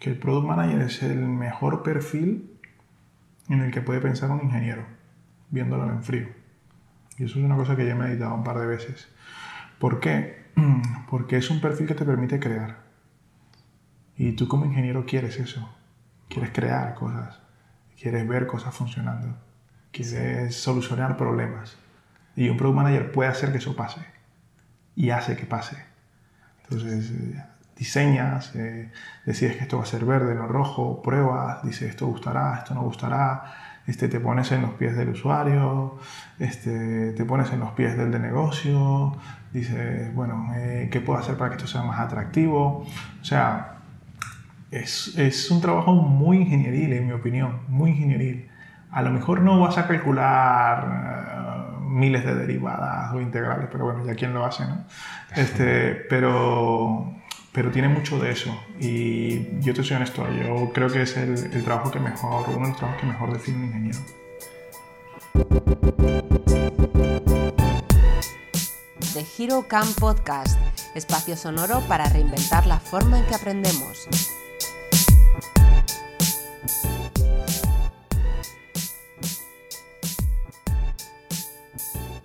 que el product manager es el mejor perfil en el que puede pensar un ingeniero, viéndolo en frío. Y eso es una cosa que ya he meditado un par de veces. ¿Por qué? Porque es un perfil que te permite crear. Y tú como ingeniero quieres eso. Quieres crear cosas. Quieres ver cosas funcionando. Quieres solucionar problemas. Y un product manager puede hacer que eso pase. Y hace que pase. Entonces, eh, diseñas, eh, decides que esto va a ser verde, no rojo, pruebas, dices esto gustará, esto no gustará, este, te pones en los pies del usuario, este, te pones en los pies del de negocio, dices, bueno, eh, ¿qué puedo hacer para que esto sea más atractivo? O sea, es, es, un trabajo muy ingenieril, en mi opinión, muy ingenieril. A lo mejor no vas a calcular uh, miles de derivadas o integrales, pero bueno, ya quién lo hace, ¿no? Este, pero, pero tiene mucho de eso. Y yo te soy honesto, yo creo que es el, el trabajo que mejor, uno de los trabajos que mejor define un ingeniero. The Hero Camp Podcast, espacio sonoro para reinventar la forma en que aprendemos.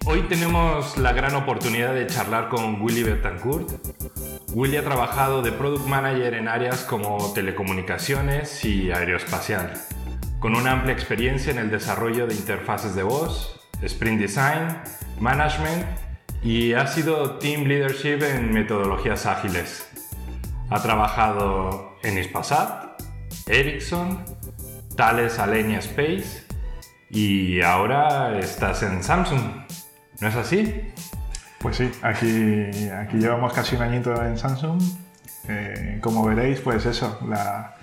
Hoy tenemos la gran oportunidad de charlar con Willy Betancourt. Willy ha trabajado de Product Manager en áreas como telecomunicaciones y aeroespacial, con una amplia experiencia en el desarrollo de interfaces de voz, sprint design, management y ha sido team leadership en metodologías ágiles. Ha trabajado en Ispasat, Ericsson, Thales Alenia Space y ahora estás en Samsung. ¿No es así? Pues sí, aquí, aquí llevamos casi un añito en Samsung. Eh, como veréis, pues eso, la,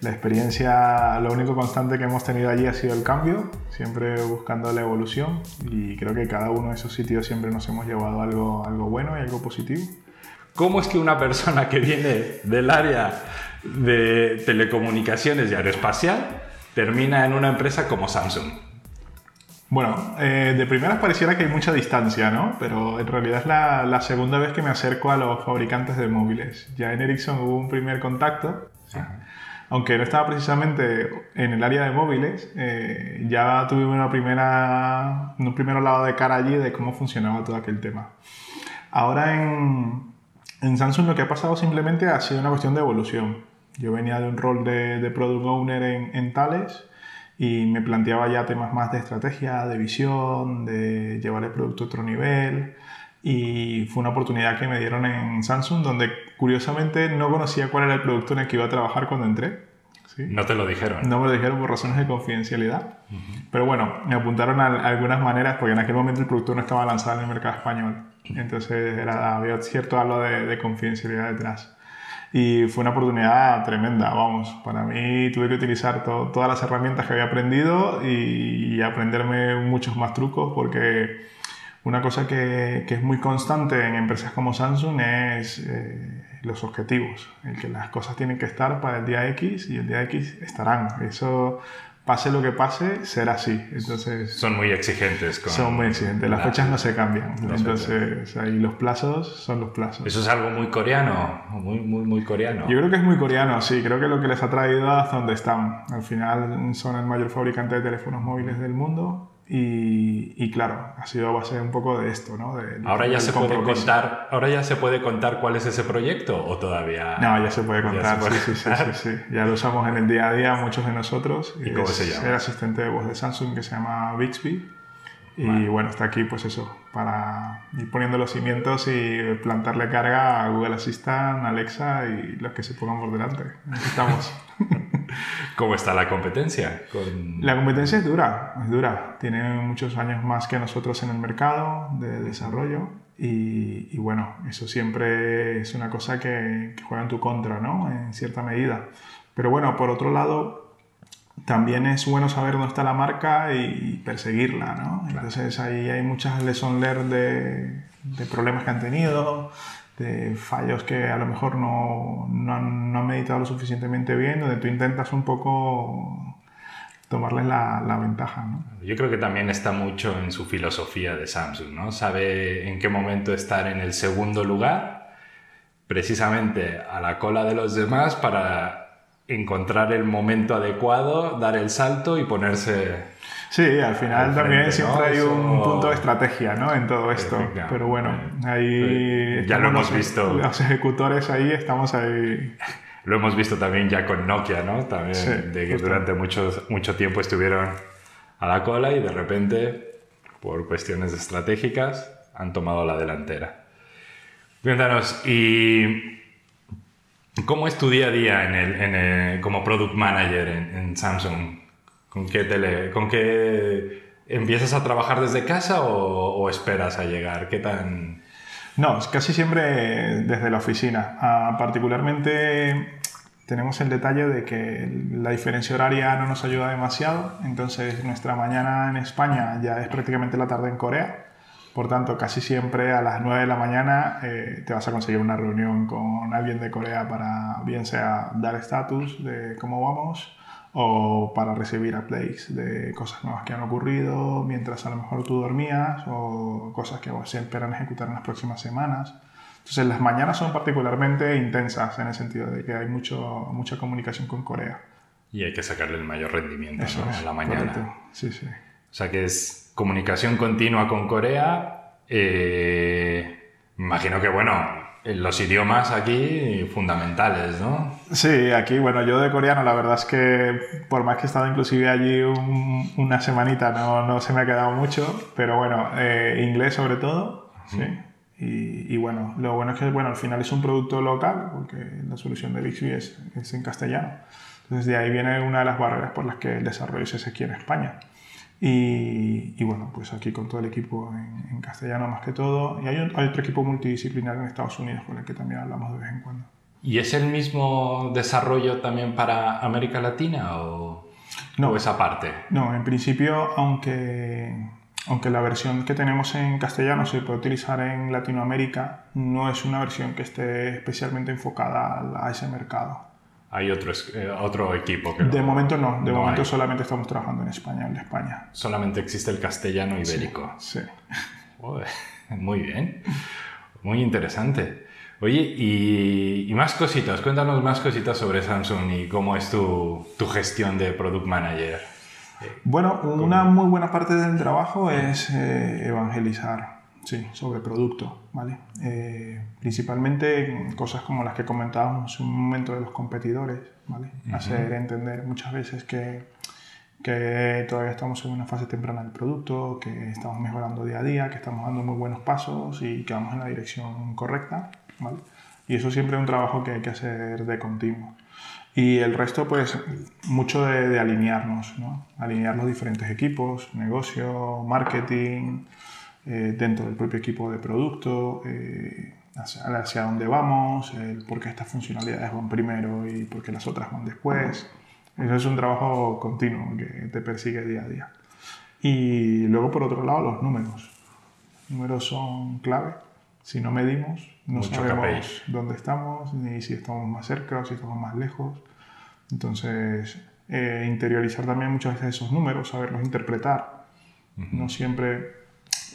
la, experiencia, lo único constante que hemos tenido allí ha sido el cambio, siempre buscando la evolución y creo que cada uno de esos sitios siempre nos hemos llevado algo, algo bueno y algo positivo. ¿Cómo es que una persona que viene del área de telecomunicaciones y aeroespacial termina en una empresa como Samsung? Bueno, eh, de primeras pareciera que hay mucha distancia, ¿no? Pero en realidad es la, la, segunda vez que me acerco a los fabricantes de móviles. Ya en Ericsson hubo un primer contacto, aunque no estaba precisamente en el área de móviles, eh, ya tuve una primera, un primer lado de cara allí de cómo funcionaba todo aquel tema. Ahora en, en Samsung lo que ha pasado simplemente ha sido una cuestión de evolución. Yo venía de un rol de, de Product Owner en, en Thales y me planteaba ya temas más de estrategia, de visión, de llevar el producto a otro nivel y fue una oportunidad que me dieron en Samsung donde curiosamente no conocía cuál era el producto en el que iba a trabajar cuando entré. ¿sí? No te lo dijeron. No me lo dijeron por razones de confidencialidad. Uh -huh. Pero bueno, me apuntaron a, a, algunas maneras porque en aquel momento el producto no estaba lanzado en el mercado español. Entonces era, había cierto algo de, de confidencialidad detrás y fue una oportunidad tremenda, vamos. Para mí tuve que utilizar to todas las herramientas que había aprendido y, y, aprenderme muchos más trucos porque una cosa que, que, es muy constante en empresas como Samsung es eh, los objetivos, el que las cosas tienen que estar para el día X y el día X estarán. Eso pase lo que pase, será así. Entonces, son muy exigentes. Con son muy exigentes. Las la, fechas no se cambian. Entonces, ahí los plazos son los plazos. Eso es algo muy coreano, muy, muy, muy coreano. Yo creo que es muy coreano, sí. Creo que lo que les ha traído hasta donde están. Al final son el mayor fabricante de teléfonos móviles del mundo. Y, y, claro, ha sido a base un poco de esto, ¿no? De, ahora ya se puede contar, ahora ya se puede contar cuál es ese proyecto o todavía. No, ya se puede contar. Se puede sí, sí, sí, sí, Ya lo usamos en el día a día muchos de nosotros. ¿Y, cómo se llama? El asistente de voz de Samsung que se llama Bixby. Y vale. bueno, está aquí, pues eso, para ir poniendo los cimientos y plantarle carga a Google Assistant, Alexa y los que se pongan por delante. Aquí estamos. ¿Cómo está la competencia? Con... La competencia es dura, es dura. Tiene muchos años más que nosotros en el mercado de desarrollo y, y bueno, eso siempre es una cosa que, que, juega en tu contra, ¿no? En cierta medida. Pero bueno, por otro lado, también es bueno saber dónde está la marca y perseguirla, ¿no? Claro. Entonces ahí hay muchas lessons learned de, de problemas que han tenido, de fallos que a lo mejor no, no, han, no han meditado lo suficientemente bien, donde tú intentas un poco tomarles la, la, ventaja. ¿no? Yo creo que también está mucho en su filosofía de Samsung, ¿no? Sabe en qué momento estar en el segundo lugar, precisamente a la cola de los demás para encontrar el momento adecuado, dar el salto y ponerse... Sí, al final Al también frente, siempre ¿no? hay un Eso- punto de estrategia ¿no? en todo esto. Pero bueno, ahí... Ya lo hemos los- visto. Los ejecutores ahí, estamos ahí... Lo hemos visto también ya con Nokia, ¿no? También Sí, de que justo. durante muchos, mucho tiempo estuvieron a la cola y de repente, por cuestiones estratégicas, han tomado la delantera. Cuéntanos, ¿y cómo es tu día a día en el, como product manager en, Samsung? ¿Con qué, tele, ¿Con qué empiezas a trabajar desde casa o, esperas a llegar? ¿Qué tan...? No, casi siempre desde la oficina. Ah, particularmente tenemos el detalle de que la diferencia horaria no nos ayuda demasiado, entonces nuestra mañana en España ya es prácticamente la tarde en Corea. Por tanto, casi siempre a las 9 de la mañana eh, te vas a conseguir una reunión con alguien de Corea para bien sea dar estatus de cómo vamos o para recibir updates de cosas nuevas que han ocurrido mientras a lo mejor tú dormías o cosas que se esperan ejecutar en las próximas semanas. Entonces las mañanas son particularmente intensas en el sentido de que hay mucho, mucha comunicación con Corea. Y hay que sacarle el mayor rendimiento Eso ¿no? es, a la mañana. correcto. Sí, sí. O sea que es comunicación continua con Corea. eh, imagino que, bueno, los idiomas aquí fundamentales, ¿no? Sí, aquí, bueno, yo de coreano, la verdad es que por más que he estado inclusive allí un- una semanita, no, no se me ha quedado mucho, pero bueno, eh, inglés sobre todo, sí. Y, y bueno, lo bueno es que, bueno, al final es un producto local, porque la solución de Bixby es, es en castellano. Entonces de ahí viene una de las barreras por las que el desarrollo se hace aquí en España. Y, y bueno, pues aquí con todo el equipo en, en castellano más que todo. Y hay, un- hay otro equipo multidisciplinar en Estados Unidos con el que también hablamos de vez en cuando. ¿Y es el mismo desarrollo también para América Latina o, No. o esa parte? No, en principio, aunque, aunque la versión que tenemos en castellano se puede utilizar en Latinoamérica, no es una versión que esté especialmente enfocada a, a ese mercado. Hay otro, eh, otro equipo que De momento no, de no momento hay. solamente estamos trabajando en España, en la España. Solamente existe el castellano ibérico. Sí. Joder, Muy bien, muy interesante. Oye, y, y más cositas, cuéntanos más cositas sobre Samsung y cómo es tu, tu gestión de Product Manager. Bueno, una muy buena parte del trabajo es eh, evangelizar, sí, sobre producto, ¿vale? Eh, principalmente cosas como las que comentábamos en un momento de los competidores, ¿vale? Hacer entender muchas veces que, que todavía estamos en una fase temprana del producto, que estamos mejorando día a día, que estamos dando muy buenos pasos y que vamos en la dirección correcta, ¿vale? Y eso siempre es un trabajo que hay que hacer de continuo. Y el resto, pues, mucho de, de alinearnos, ¿no? Alinear los diferentes equipos, negocio, marketing, eh, dentro del propio equipo de producto, eh, hacia, hacia dónde vamos, el por qué estas funcionalidades van primero y por qué las otras van después. Eso es un trabajo continuo que te persigue día a día. Y luego, por otro lado, los números. Los números son clave. Si no medimos, no Mucho sabemos dónde estamos, ni si estamos más cerca o si estamos más lejos. Entonces, eh, interiorizar también muchas veces esos números, saberlos interpretar. No siempre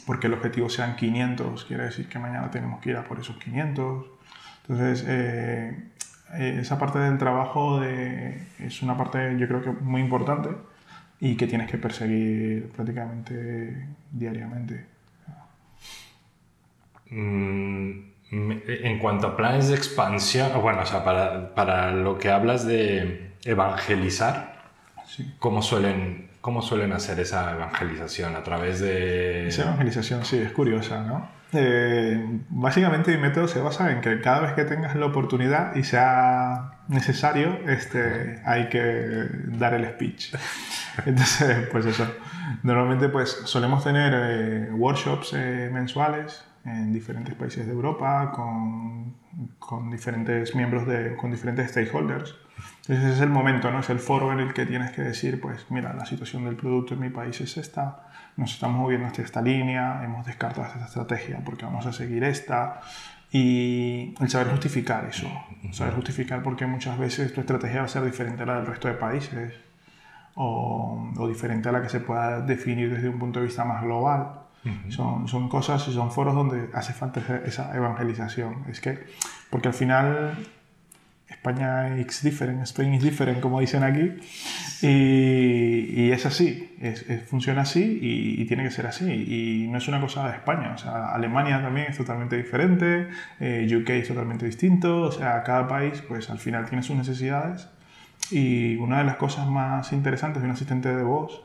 porque el objetivo sean 500, quiere decir que mañana tenemos que ir a por esos 500. Entonces, eh, eh, esa parte del trabajo de- es una parte yo creo que muy importante y que tienes que perseguir prácticamente diariamente. Mm, me- En cuanto a planes de expansión, bueno, o sea, para, para lo que hablas de evangelizar, Sí. ¿cómo suelen, ¿cómo suelen hacer esa evangelización? ¿A través de...? Esa evangelización sí es curiosa, ¿no? Eh, básicamente mi método se basa en que cada vez que tengas la oportunidad y sea necesario, este, hay que dar el speech. Entonces, pues eso. Normalmente pues solemos tener eh, workshops eh, mensuales en diferentes países de Europa con, con diferentes miembros de, con diferentes stakeholders. Ese es el momento, ¿no? Es el foro en el que tienes que decir, pues mira, la situación del producto en mi país es esta, nos estamos moviendo hacia esta línea, hemos descartado esta estrategia porque vamos a seguir esta. Y el saber justificar eso, saber justificar porque muchas veces tu estrategia va a ser diferente a la del resto de países o, o diferente a la que se pueda definir desde un punto de vista más global. son, son cosas y son foros donde hace falta esa evangelización. Es que, porque al final España is different, Spain is different, como dicen aquí. Y, es así, es, funciona así y, tiene que ser así. Y no es una cosa de España, o sea, Alemania también es totalmente diferente, eh, UK es totalmente distinto, o sea, cada país pues al final tiene sus necesidades. Y una de las cosas más interesantes de un asistente de voz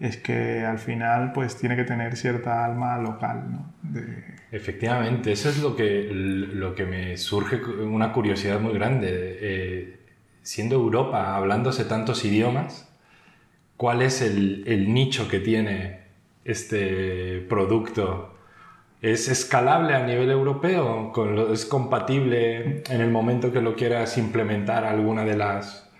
es que al final pues tiene que tener cierta alma local. Efectivamente, eso es lo que, lo que me surge una curiosidad muy grande. Eh, siendo Europa, hablándose tantos idiomas, ¿cuál es el, el nicho que tiene este producto? ¿Es escalable a nivel europeo? ¿Es compatible en el momento que lo quieras implementar alguna de las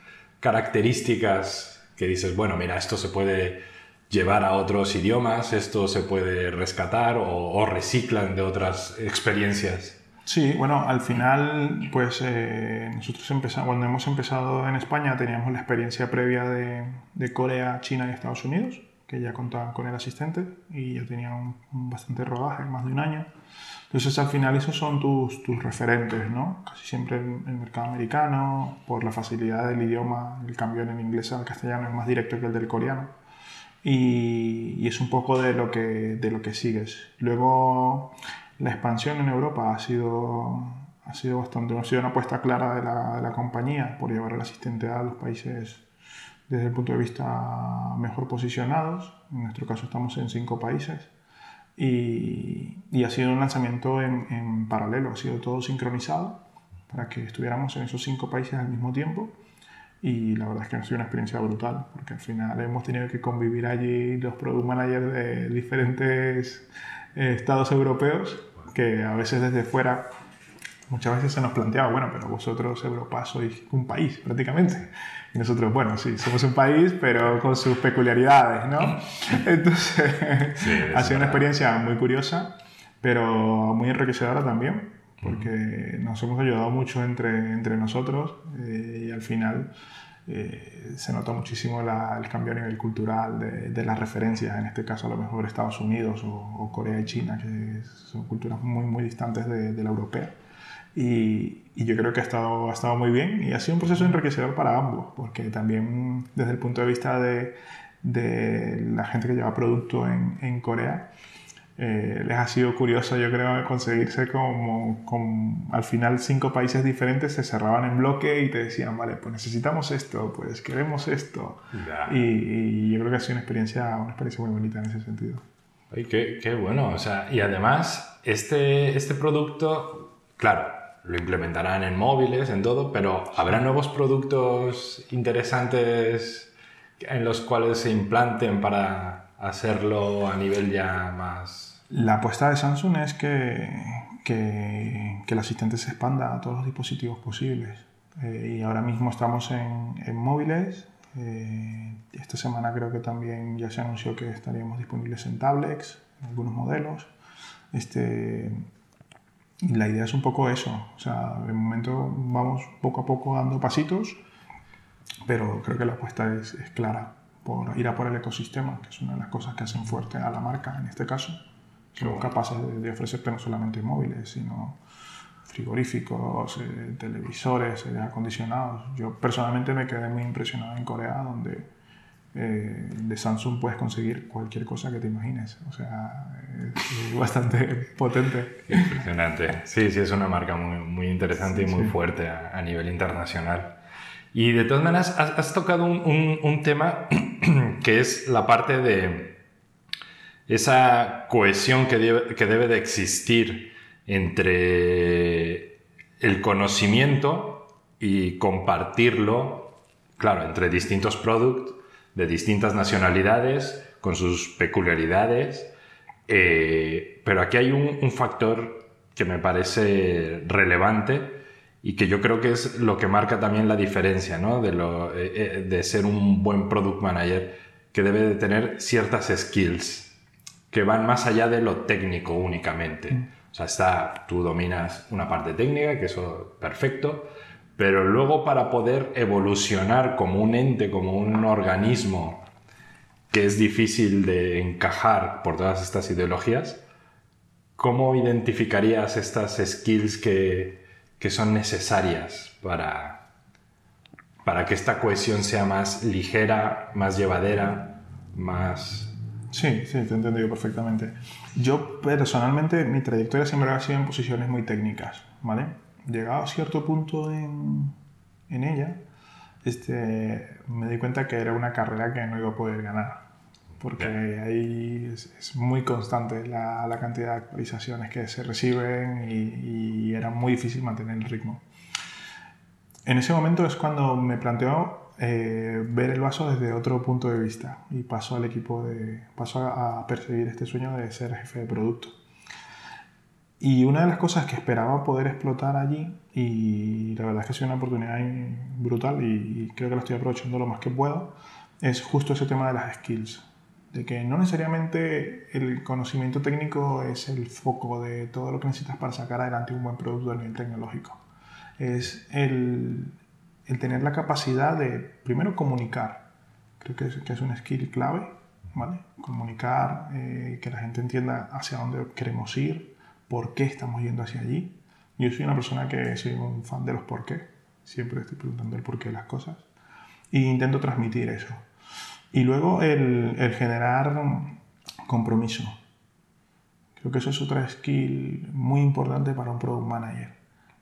características que dices, bueno, mira, esto se puede llevar a otros idiomas, esto se puede rescatar o, reciclan de otras experiencias. Sí, bueno, al final, pues eh, nosotros empezamos, cuando hemos empezado en España teníamos la experiencia previa de, de, Corea, China y Estados Unidos, que ya contaban con el asistente y ya tenían un, bastante rodaje, más de un año. Entonces al final esos son tus, tus referentes, ¿no? Casi siempre el, el, mercado americano, por la facilidad del idioma, el cambio en el inglés al castellano es más directo que el del coreano y, es un poco de lo, que, de lo que sigues. Luego, la expansión en Europa ha sido, ha sido bastante, ha sido una apuesta clara de la, de la compañía por llevar el asistente a los países desde el punto de vista mejor posicionados. En nuestro caso estamos en cinco países. Y, y ha sido un lanzamiento en, en, paralelo, ha sido todo sincronizado para que estuviéramos en esos cinco países al mismo tiempo y la verdad es que ha sido una experiencia brutal, porque al final hemos tenido que convivir allí los product managers de diferentes eh, estados europeos, que a veces desde fuera, muchas veces se nos planteaba, bueno, pero vosotros Europa sois un país prácticamente. Y nosotros, bueno, sí, somos un país, pero con sus peculiaridades, ¿no? Entonces, ha sido una experiencia muy curiosa, pero muy enriquecedora también porque nos hemos ayudado mucho entre, entre nosotros eh, y al final eh, se nota muchísimo el cambio a nivel cultural de, de, las referencias, en este caso a lo mejor Estados Unidos o, Corea y China, que son culturas muy, muy distantes de, de la europea. Y, y, yo creo que ha estado, ha estado muy bien y ha sido un proceso enriquecedor para ambos, porque también desde el punto de vista de, de la gente que lleva producto en, en Corea, eh, les ha sido curioso, yo creo, conseguirse como, con, al final cinco países diferentes se cerraban en bloque y te decían, vale, pues necesitamos esto, pues queremos esto. Y, yo creo que ha sido una experiencia, una experiencia muy bonita en ese sentido. Ay, qué, qué, bueno, o sea, y además este, este producto, claro, lo implementarán en móviles, en todo, pero ¿habrá nuevos productos interesantes en los cuales se implanten para hacerlo a nivel ya más la apuesta de Samsung es que, que, el asistente se expanda a todos los dispositivos posibles. Eh, y ahora mismo estamos en, en móviles. Eh, esta semana creo que también ya se anunció que estaríamos disponibles en tablets, en algunos modelos. Este, y la idea es un poco eso. O sea, de momento vamos poco a poco dando pasitos, pero creo que la apuesta es, es clara por ir a por el ecosistema, que es una de las cosas que hacen fuerte a la marca en este caso somos capaces de, ofrecerte no solamente móviles, sino frigoríficos, eh, televisores, aire acondicionados. Yo personalmente me quedé muy impresionado en Corea, donde eh, de Samsung puedes conseguir cualquier cosa que te imagines. O sea, es, bastante potente. Impresionante. Sí, sí, es una marca muy, muy interesante y muy fuerte a, nivel internacional. Y de todas maneras, has, tocado un, tema que es la parte de esa cohesión que debe, que debe de existir entre el conocimiento y compartirlo, claro, entre distintos productos de distintas nacionalidades, con sus peculiaridades, eh, pero aquí hay un, factor que me parece relevante y que yo creo que es lo que marca también la diferencia ¿no? de, lo, eh, eh, de ser un buen product manager, que debe de tener ciertas skills que van más allá de lo técnico únicamente. Mm. O sea, está, tú dominas una parte técnica, que eso perfecto, pero luego para poder evolucionar como un ente, como un organismo que es difícil de encajar por todas estas ideologías, ¿cómo identificarías estas skills que, que son necesarias para, para que esta cohesión sea más ligera, más llevadera, más... Sí, sí, te he entendido perfectamente. Yo personalmente, mi trayectoria siempre ha sido en posiciones muy técnicas, ¿vale? Llegado a cierto punto en, en ella, este, me di cuenta que era una carrera que no iba a poder ganar porque ahí es, muy constante la, la, cantidad de actualizaciones que se reciben y, era muy difícil mantener el ritmo. En ese momento es cuando me planteó eh, ver el vaso desde otro punto de vista y paso al equipo de, paso a, perseguir este sueño de ser jefe de producto. Y una de las cosas que esperaba poder explotar allí, y la verdad es que ha sido una oportunidad brutal y, y creo que la estoy aprovechando lo más que puedo, es justo ese tema de las skills de que no necesariamente el conocimiento técnico es el foco de todo lo que necesitas para sacar adelante un buen producto a nivel tecnológico. Es el, el tener la capacidad de, primero, comunicar. Creo que es, que es un skill clave, ¿vale? Comunicar, eh, que la gente entienda hacia dónde queremos ir, por qué estamos yendo hacia allí. Yo soy una persona que soy un fan de los por qué. Siempre estoy preguntando el por qué de las cosas. E intento transmitir eso. Y luego el, generar compromiso. Creo que eso es otra skill muy importante para un product manager.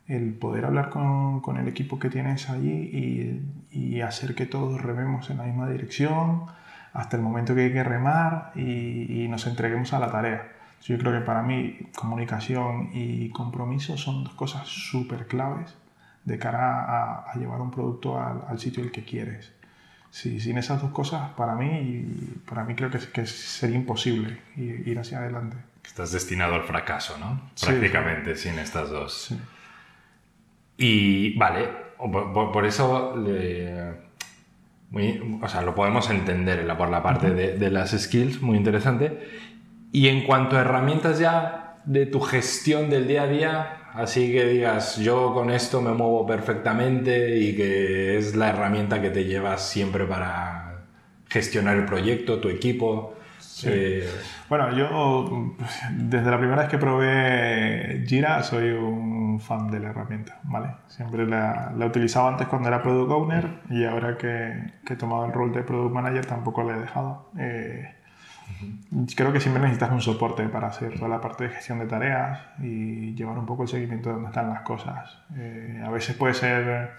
El poder hablar con, con el equipo que tienes allí y, hacer que todos rememos en la misma dirección hasta el momento que hay que remar y, nos entreguemos a la tarea. Yo creo que para mí comunicación y compromiso son dos cosas súper claves de cara a, a, llevar un producto al, al sitio el que quieres sí, sin esas dos cosas, para mí, para mí creo que, que sería imposible ir hacia adelante. Estás destinado al fracaso, ¿no? Prácticamente, sin estas dos. Y vale, por, eso o sea, lo podemos entender por la parte de, de, las skills, muy interesante. Y en cuanto a herramientas ya de tu gestión del día a día, así que digas, yo con esto me muevo perfectamente y que es la herramienta que te llevas siempre para gestionar el proyecto, tu equipo. Eh, bueno, yo desde la primera vez que probé Jira soy un fan de la herramienta, ¿vale? Siempre la, la he utilizado antes cuando era Product Owner y ahora que, que, he tomado el rol de Product Manager tampoco la he dejado. Eh, Creo que siempre necesitas un soporte para hacer toda la parte de gestión de tareas y llevar un poco el seguimiento de dónde están las cosas. Eh, a veces puede ser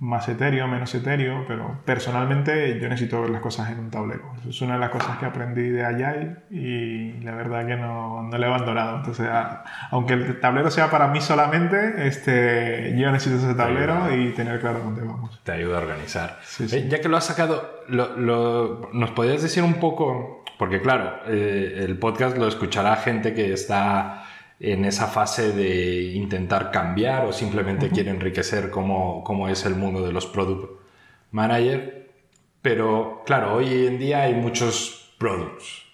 más etéreo, menos etéreo, pero personalmente yo necesito ver las cosas en un tablero. Eso es una de las cosas que aprendí de Agile y la verdad que no, no le he abandonado. Entonces, aunque el tablero sea para mí solamente, este, yo necesito ese tablero y tener claro dónde vamos. Te ayuda a organizar. Ya que lo has sacado, lo, ¿nos podrías decir un poco porque claro, eh, el podcast lo escuchará gente que está en esa fase de intentar cambiar o simplemente quiere enriquecer cómo, cómo, es el mundo de los product manager. Pero claro, hoy en día hay muchos products.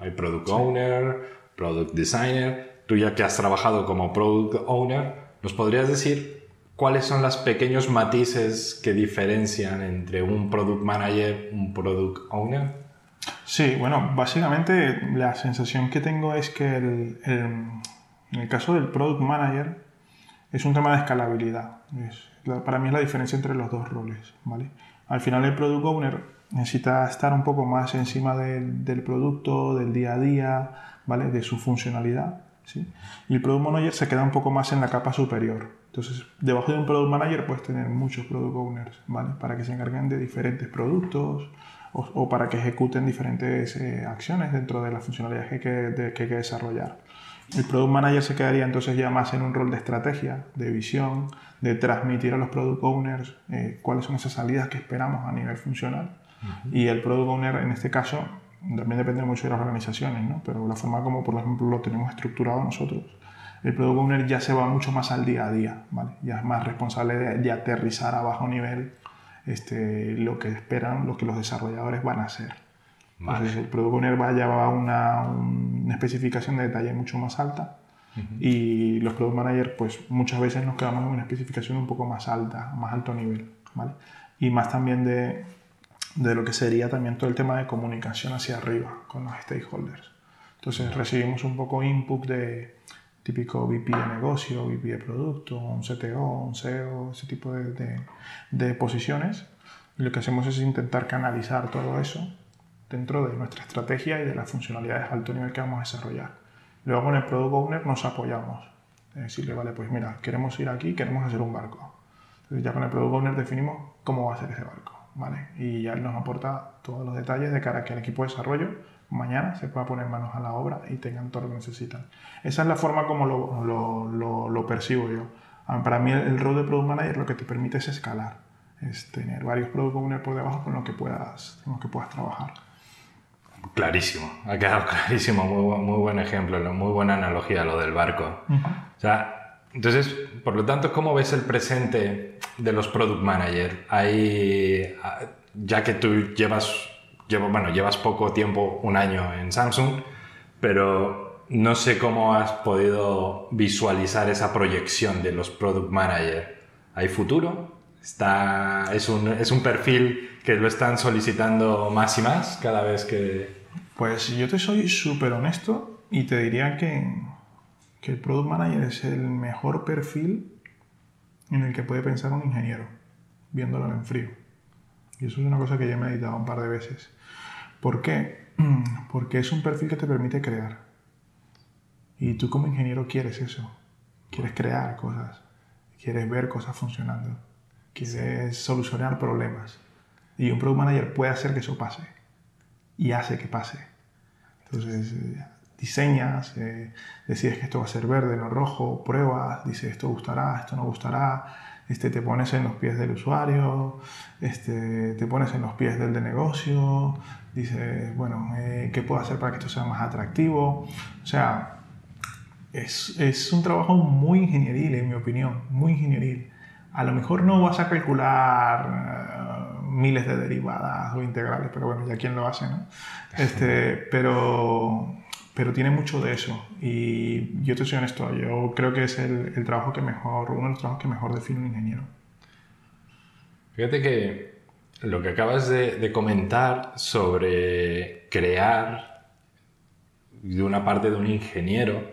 Hay product owner, product designer. Tú ya que has trabajado como product owner, ¿nos podrías decir cuáles son los pequeños matices que diferencian entre un product manager y un product owner? Sí, bueno, básicamente la sensación que tengo es que el, en el caso del Product Manager es un tema de escalabilidad. para mí es la diferencia entre los dos roles. ¿vale? Al final el Product Owner necesita estar un poco más encima del producto, del día a día, ¿vale? de su funcionalidad. ¿sí? Y el Product Manager se queda un poco más en la capa superior. Entonces, debajo de un Product Manager puedes tener muchos Product Owners, ¿vale? Para que se encarguen de diferentes productos, o, para que ejecuten diferentes eh, acciones dentro de las funcionalidades que, que, que hay que desarrollar. El Product Manager se quedaría entonces ya más en un rol de estrategia, de visión, de transmitir a los Product Owners eh, cuáles son esas salidas que esperamos a nivel funcional. Y el Product Owner en este caso también depende mucho de las organizaciones, ¿no? pero la forma como por ejemplo lo tenemos estructurado nosotros, el Product Owner ya se va mucho más al día a día, ¿vale? ya es más responsable de, de aterrizar a bajo nivel este, lo que esperan, lo que los desarrolladores van a hacer. Entonces, el Product Owner va a llevar una, una especificación de detalle mucho más alta y los Product Managers, pues muchas veces nos quedamos en una especificación un poco más alta, más alto nivel, ¿vale? Y más también de, de lo que sería también todo el tema de comunicación hacia arriba con los stakeholders. Entonces recibimos un poco input de, típico VP de negocio, VP de producto, un CTO, un CEO, ese tipo de, de, posiciones. Y lo que hacemos es intentar canalizar todo eso dentro de nuestra estrategia y de las funcionalidades alto nivel que vamos a desarrollar. Luego con el Product Owner nos apoyamos. Es decirle, vale, pues mira, queremos ir aquí, queremos hacer un barco. Entonces ya con el Product Owner definimos cómo va a ser ese barco. ¿vale? Y ya él nos aporta todos los detalles de cara a que el equipo de desarrollo mañana se pueda poner manos a la obra y tengan todo lo que necesitan. Esa es la forma como lo, lo, lo, percibo yo. Ah, para mí el, rol de Product Manager lo que te permite es escalar, es tener varios Product Owners por debajo con los que puedas, con que puedas trabajar. Clarísimo, ha quedado clarísimo, muy, muy buen ejemplo, muy buena analogía lo del barco. O sea, entonces, por lo tanto, ¿cómo ves el presente de los Product Manager? Hay, ah, ya que tú llevas llevo, bueno, llevas poco tiempo, un año en Samsung, pero no sé cómo has podido visualizar esa proyección de los product manager. ¿Hay futuro? Está, es, un, es un perfil que lo están solicitando más y más cada vez que... Pues yo te soy súper honesto y te diría que, que el product manager es el mejor perfil en el que puede pensar un ingeniero, viéndolo en frío. Y eso es una cosa que ya he meditado un par de veces. ¿Por qué? Porque es un perfil que te permite crear. Y tú como ingeniero quieres eso. Quieres crear cosas. Quieres ver cosas funcionando. Quieres solucionar problemas. Y un product manager puede hacer que eso pase. Y hace que pase. Entonces, eh, diseñas, eh, decides que esto va a ser verde, no rojo, pruebas, dices esto gustará, esto no gustará, este, te pones en los pies del usuario, este, te pones en los pies del de negocio, dices, bueno, eh, ¿qué puedo hacer para que esto sea más atractivo? O sea, es, es, un trabajo muy ingenieril, en mi opinión, muy ingenieril. A lo mejor no vas a calcular eh, miles de derivadas o integrales, pero bueno, ya quién lo hace, ¿no? Este, pero pero tiene mucho de eso. Y yo te soy honesto, yo creo que es el, el, trabajo que mejor, uno de los trabajos que mejor define un ingeniero. Fíjate que lo que acabas de, de comentar sobre crear de una parte de un ingeniero,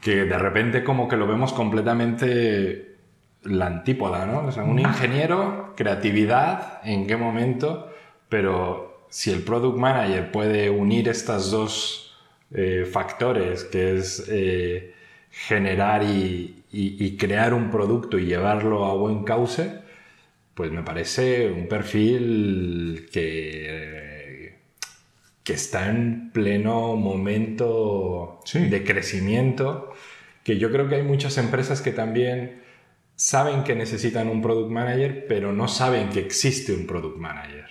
que de repente como que lo vemos completamente la antípoda, ¿no? O sea, un ingeniero, creatividad, ¿en qué momento? Pero si el product manager puede unir estas dos eh, factores, que es eh, generar y, crear un producto y llevarlo a buen cauce, pues me parece un perfil que, que está en pleno momento de crecimiento, que yo creo que hay muchas empresas que también saben que necesitan un product manager, pero no saben que existe un product manager,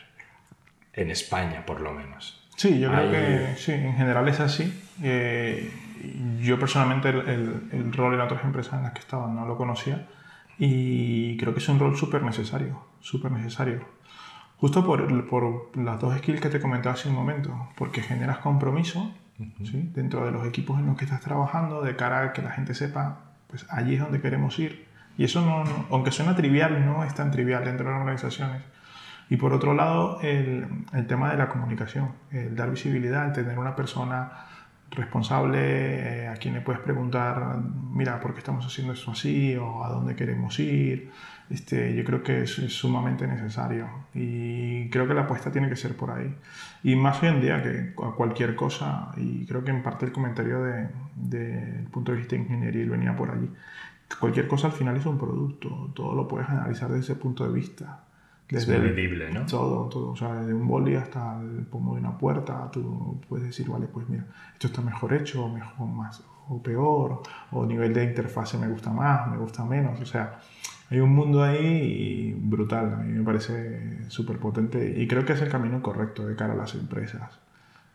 en España por lo menos. Sí, yo creo que sí, en general es así. Eh, yo personalmente el, rol en otras empresas en las que estaba no lo conocía y creo que es un rol súper necesario, súper necesario. Justo por, por, las dos skills que te comentaba hace un momento, porque generas compromiso ¿sí? dentro de los equipos en los que estás trabajando, de cara a que la gente sepa, pues allí es donde queremos ir. Y eso, no, aunque suena trivial, no es tan trivial dentro de las organizaciones. Y por otro lado, el, el, tema de la comunicación, el dar visibilidad, el tener una persona responsable eh, a quien le puedes preguntar, mira, ¿por qué estamos haciendo esto así? o a dónde queremos ir. Este, yo creo que es, sumamente necesario y creo que la apuesta tiene que ser por ahí. Y más hoy en día que cualquier cosa, y creo que en parte el comentario del de, punto de vista ingenieril venía por allí, cualquier cosa al final es un producto, todo lo puedes analizar desde ese punto de vista. Desde es medible, ¿no? Todo, todo. O sea, desde un boli hasta el pomo de una puerta, tú puedes decir, vale, pues mira, esto está mejor hecho, o mejor, más, o peor, o nivel de interfase me gusta más, me gusta menos. O sea, hay un mundo ahí brutal. A mí me parece súper potente y creo que es el camino correcto de cara a las empresas.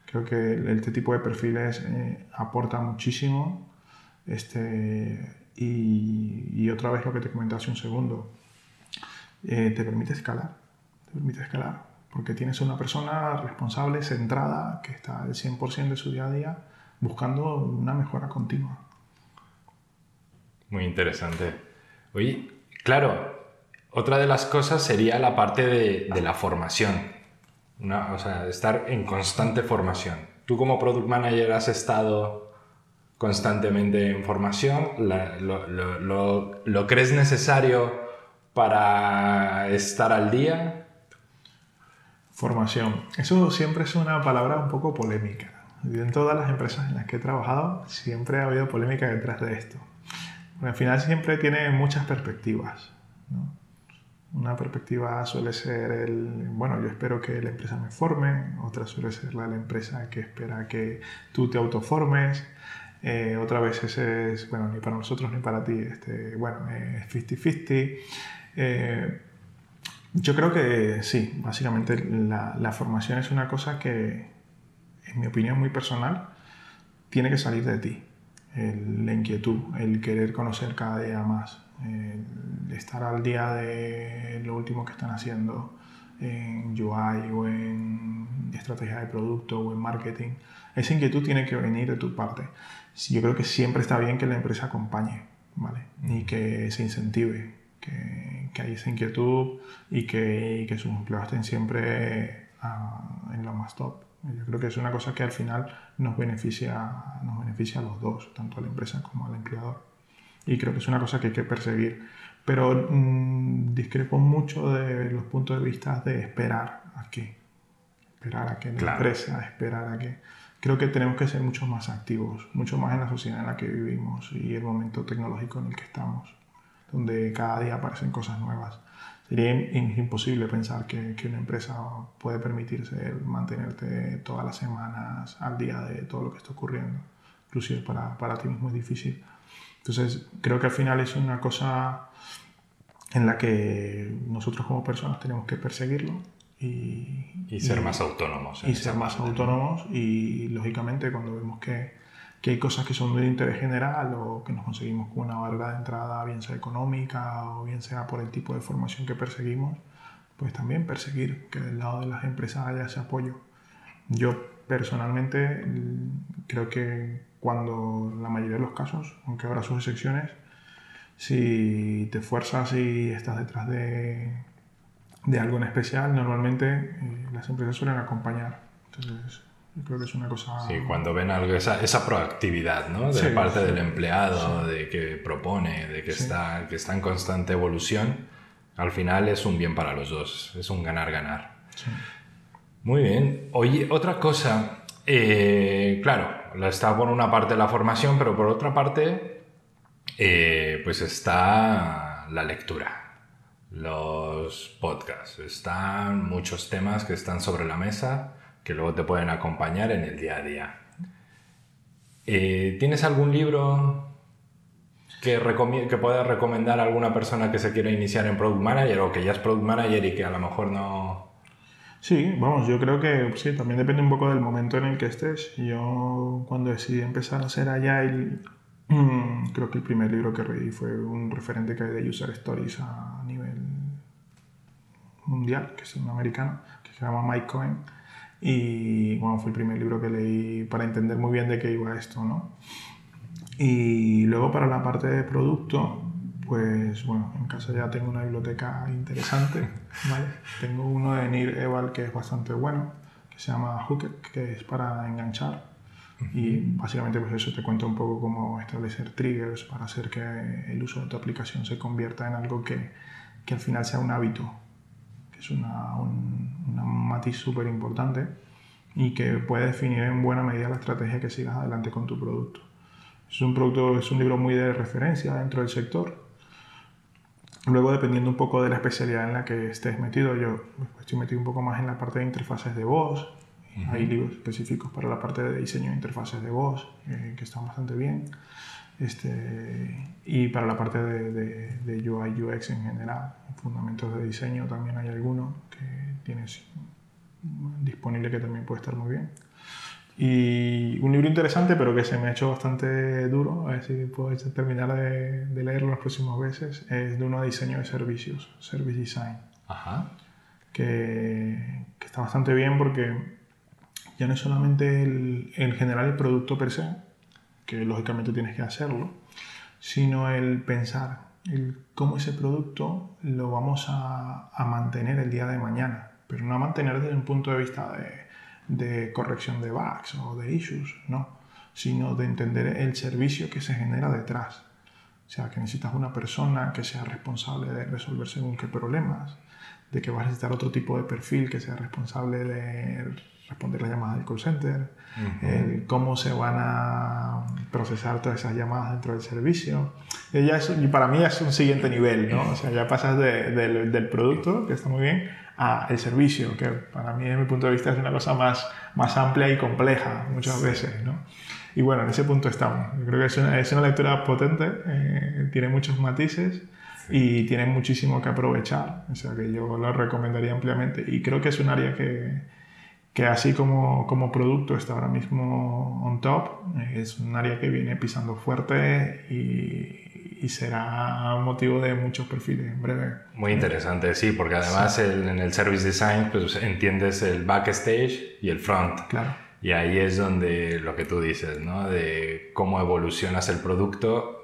Creo que este tipo de perfiles eh, aporta muchísimo. Este, y, y otra vez lo que te comenté hace un segundo eh, te permite escalar. Te permite escalar. Porque tienes una persona responsable, centrada, que está al 100% de su día a día buscando una mejora continua. Muy interesante. Oye, claro, otra de las cosas sería la parte de, la formación. Una, o sea, estar en constante formación. Tú como product manager has estado constantemente en formación. lo, crees necesario para estar al día? Formación. Eso siempre es una palabra un poco polémica. en todas las empresas en las que he trabajado siempre ha habido polémica detrás de esto. al final siempre tiene muchas perspectivas. Una perspectiva suele ser el, bueno, yo espero que la empresa me forme, otra suele ser la de la empresa que espera que tú te autoformes, eh, otra vez es, bueno, ni para nosotros ni para ti, este, bueno, es 50-50. Eh, yo creo que sí, básicamente la, la, formación es una cosa que, en mi opinión muy personal, tiene que salir de ti. El, la inquietud, el querer conocer cada día más, el estar al día de lo último que están haciendo en UI o en estrategia de producto o en marketing. Esa inquietud tiene que venir de tu parte yo creo que siempre está bien que la empresa acompañe, ¿vale? Y que se incentive, que, que haya esa inquietud y que, que sus empleados estén siempre ah, en lo más top. Yo creo que es una cosa que al final nos beneficia, nos beneficia a los dos, tanto a la empresa como al empleador. Y creo que es una cosa que hay que perseguir. Pero mm, discrepo mucho de los puntos de vista de esperar a qué. Esperar a que la empresa, esperar a que creo que tenemos que ser mucho más activos, mucho más en la sociedad en la que vivimos y el momento tecnológico en el que estamos, donde cada día aparecen cosas nuevas. Sería imposible pensar que, que, una empresa puede permitirse mantenerte todas las semanas al día de todo lo que está ocurriendo. Inclusive para, para ti mismo es difícil. Entonces, creo que al final es una cosa en la que nosotros como personas tenemos que perseguirlo y, ser más autónomos. Y ser más autónomos y lógicamente cuando vemos que, que, hay cosas que son de interés general o que nos conseguimos con una barrera de entrada, bien sea económica o bien sea por el tipo de formación que perseguimos, pues también perseguir que del lado de las empresas haya ese apoyo. Yo personalmente creo que cuando la mayoría de los casos, aunque habrá sus excepciones, si te esfuerzas y estás detrás de de algo en especial, normalmente eh, las empresas suelen acompañar. Entonces, creo que es una cosa... Sí, cuando ven algo, esa, esa proactividad, ¿no? De parte del empleado, de que propone, de que, está, que está en constante evolución, al final es un bien para los dos, es un ganar-ganar. Muy bien. Oye, otra cosa, eh, claro, está por una parte la formación, pero por otra parte, eh, pues está la lectura los podcasts. Están muchos temas que están sobre la mesa que luego te pueden acompañar en el día a día. Eh, ¿Tienes algún libro que, que puedas recomendar a alguna persona que se quiera iniciar en Product Manager o que ya es Product Manager y que a lo mejor no... Sí, vamos, yo creo que sí, también depende un poco del momento en el que estés. Yo cuando decidí empezar a hacer Agile, mm, creo que el primer libro que leí fue un referente que hay de User Stories a nivel mundial, que es un americano, que se llama Mike Cohen. Y bueno, fue el primer libro que leí para entender muy bien de qué iba esto, ¿no? Y luego para la parte de producto, pues bueno, en casa ya tengo una biblioteca interesante, ¿vale? Tengo uno de Nir Eval que es bastante bueno, que se llama Hooked, que es para enganchar. Y básicamente pues eso te cuenta un poco cómo establecer triggers para hacer que el uso de tu aplicación se convierta en algo que, que al final sea un hábito es una, un, matiz súper importante y que puede definir en buena medida la estrategia que sigas adelante con tu producto. Es un, producto, es un libro muy de referencia dentro del sector. Luego, dependiendo un poco de la especialidad en la que estés metido, yo estoy metido un poco más en la parte de interfaces de voz. Hay libros específicos para la parte de diseño de interfaces de voz eh, que están bastante bien. Este, y para la parte de, de, UI UX en general, fundamentos de diseño también hay alguno que tienes disponible que también puede estar muy bien. Y un libro interesante, pero que se me ha hecho bastante duro, a ver si puedo terminar de, de leerlo las próximas veces, es de uno de diseño de servicios, Service Design. Ajá. Que, que, está bastante bien porque ya no es solamente el, en general el producto per se, que lógicamente tienes que hacerlo, sino el pensar el cómo ese producto lo vamos a, a, mantener el día de mañana, pero no a mantener desde un punto de vista de, de, corrección de bugs o de issues, no, sino de entender el servicio que se genera detrás. O sea, que necesitas una persona que sea responsable de resolver según qué problemas, de que vas a necesitar otro tipo de perfil que sea responsable de responder las llamadas del call center, cómo se van a procesar todas esas llamadas dentro del servicio. Y, ya y para mí es un siguiente nivel, ¿no? O sea, ya pasas del, del producto, que está muy bien, a el servicio, que para mí, desde mi punto de vista, es una cosa más, más amplia y compleja muchas veces, ¿no? Y bueno, en ese punto estamos. Yo creo que es una, es una lectura potente, eh, tiene muchos matices y tiene muchísimo que aprovechar. O sea que yo lo recomendaría ampliamente y creo que es un área que, que así como, como producto está ahora mismo on top, es un área que viene pisando fuerte y, y será motivo de muchos perfiles en breve. Muy interesante, sí, porque además en el service design pues, entiendes el backstage y el front. Claro. Y ahí es donde lo que tú dices, ¿no? De cómo evolucionas el producto,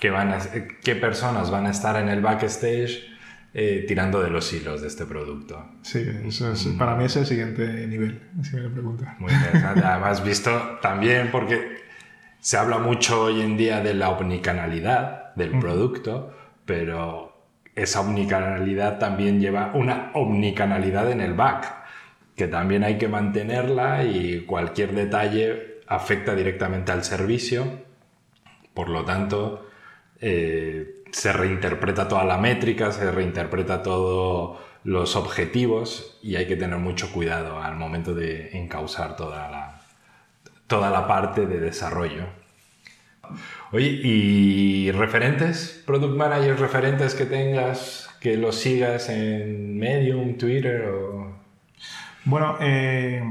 qué, van a, qué personas van a estar en el backstage eh, tirando de los hilos de este producto. Sí, eso es, para mí es el siguiente nivel, si me lo preguntas. Muy interesante. Además, visto también porque se habla mucho hoy en día de la omnicanalidad del producto, pero esa omnicanalidad también lleva una omnicanalidad en el back, que también hay que mantenerla y cualquier detalle afecta directamente al servicio. Por lo tanto, eh, se reinterpreta toda la métrica, se reinterpreta todos los objetivos y hay que tener mucho cuidado al momento de encauzar toda la, toda la parte de desarrollo. Oye, ¿y referentes? ¿Product managers referentes que tengas, que los sigas en Medium, Twitter o...? Bueno, eh,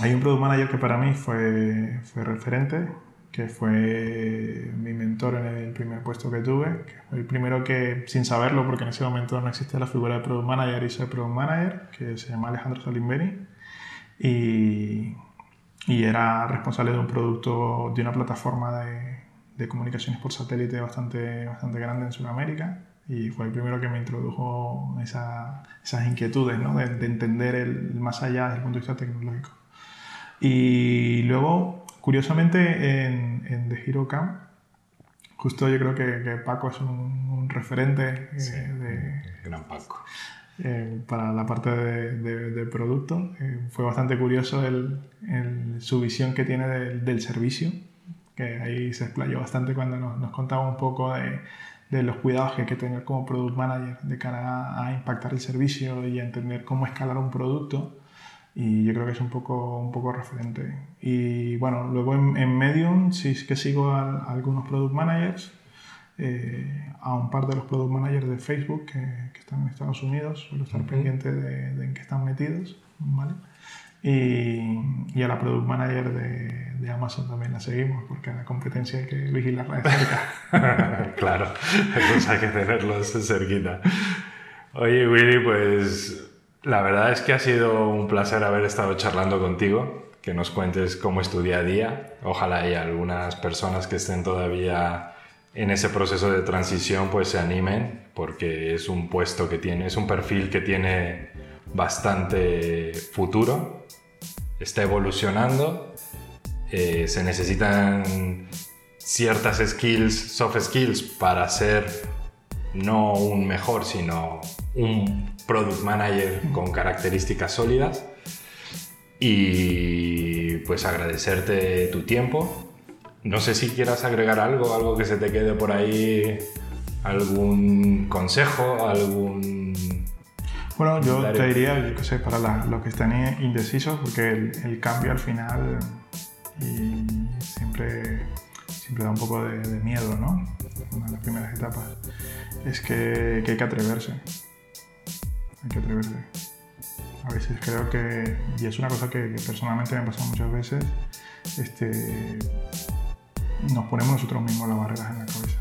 hay un product manager que para mí fue, fue referente, que fue mi mentor en el primer puesto que tuve, fue el primero que, sin saberlo, porque en ese momento no existía la figura de Product Manager, hice Product Manager, que se llama Alejandro Salimberi, y, y era responsable de un producto, de una plataforma de, de, comunicaciones por satélite bastante, bastante grande en Sudamérica, y fue el primero que me introdujo esa, esas inquietudes, ¿no? de, de entender el más allá desde el punto de vista tecnológico. Y luego Curiosamente, en, en The Hero Camp, justo yo creo que, que Paco es un, referente eh, de, gran Paco. Eh, para la parte de, de, producto. Eh, fue bastante curioso el, su visión que tiene del servicio, que ahí se explayó bastante cuando nos, nos contaba un poco de, de los cuidados que hay que tener como product manager de cara a, a impactar el servicio y a entender cómo escalar un producto y yo creo que es un poco, un poco referente. Y bueno, luego en, en Medium sí que sigo a, algunos product managers, eh, a un par de los product managers de Facebook que, que están en Estados Unidos, suelo estar pendiente de, de, en qué están metidos, ¿vale? Y, y, a la product manager de, de, Amazon también la seguimos, porque a la competencia hay que vigilarla de cerca. claro, entonces hay que tenerlos cerquita. Oye, Willy, pues la verdad es que ha sido un placer haber estado charlando contigo, que nos cuentes cómo es tu día a día. Ojalá haya algunas personas que estén todavía en ese proceso de transición pues se animen, porque es un puesto que tiene, es un perfil que tiene bastante futuro, está evolucionando, eh, se necesitan ciertas skills, soft skills para ser no un mejor, sino un product manager con características sólidas. Y pues agradecerte tu tiempo. No sé si quieras agregar algo, algo que se te quede por ahí, algún consejo, algún... Bueno, yo te diría, yo que sé, para los que están indecisos, porque el, cambio al final y siempre, siempre da un poco de, miedo, ¿no? Una de las primeras etapas. Es que, que hay que atreverse hay que atreverse. A veces creo que, y es una cosa que, personalmente me ha pasado muchas veces, este, nos ponemos nosotros mismos las barreras en la cabeza.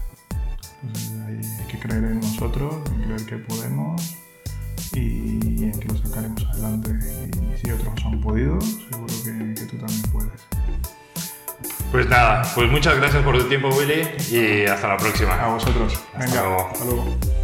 Entonces hay, que creer en nosotros, en creer que podemos y en que lo sacaremos adelante. Y si otros han podido, seguro que, que tú también puedes. Pues nada, pues muchas gracias por tu tiempo, Willy, y hasta la próxima. A vosotros. Venga, hasta luego. Hasta luego.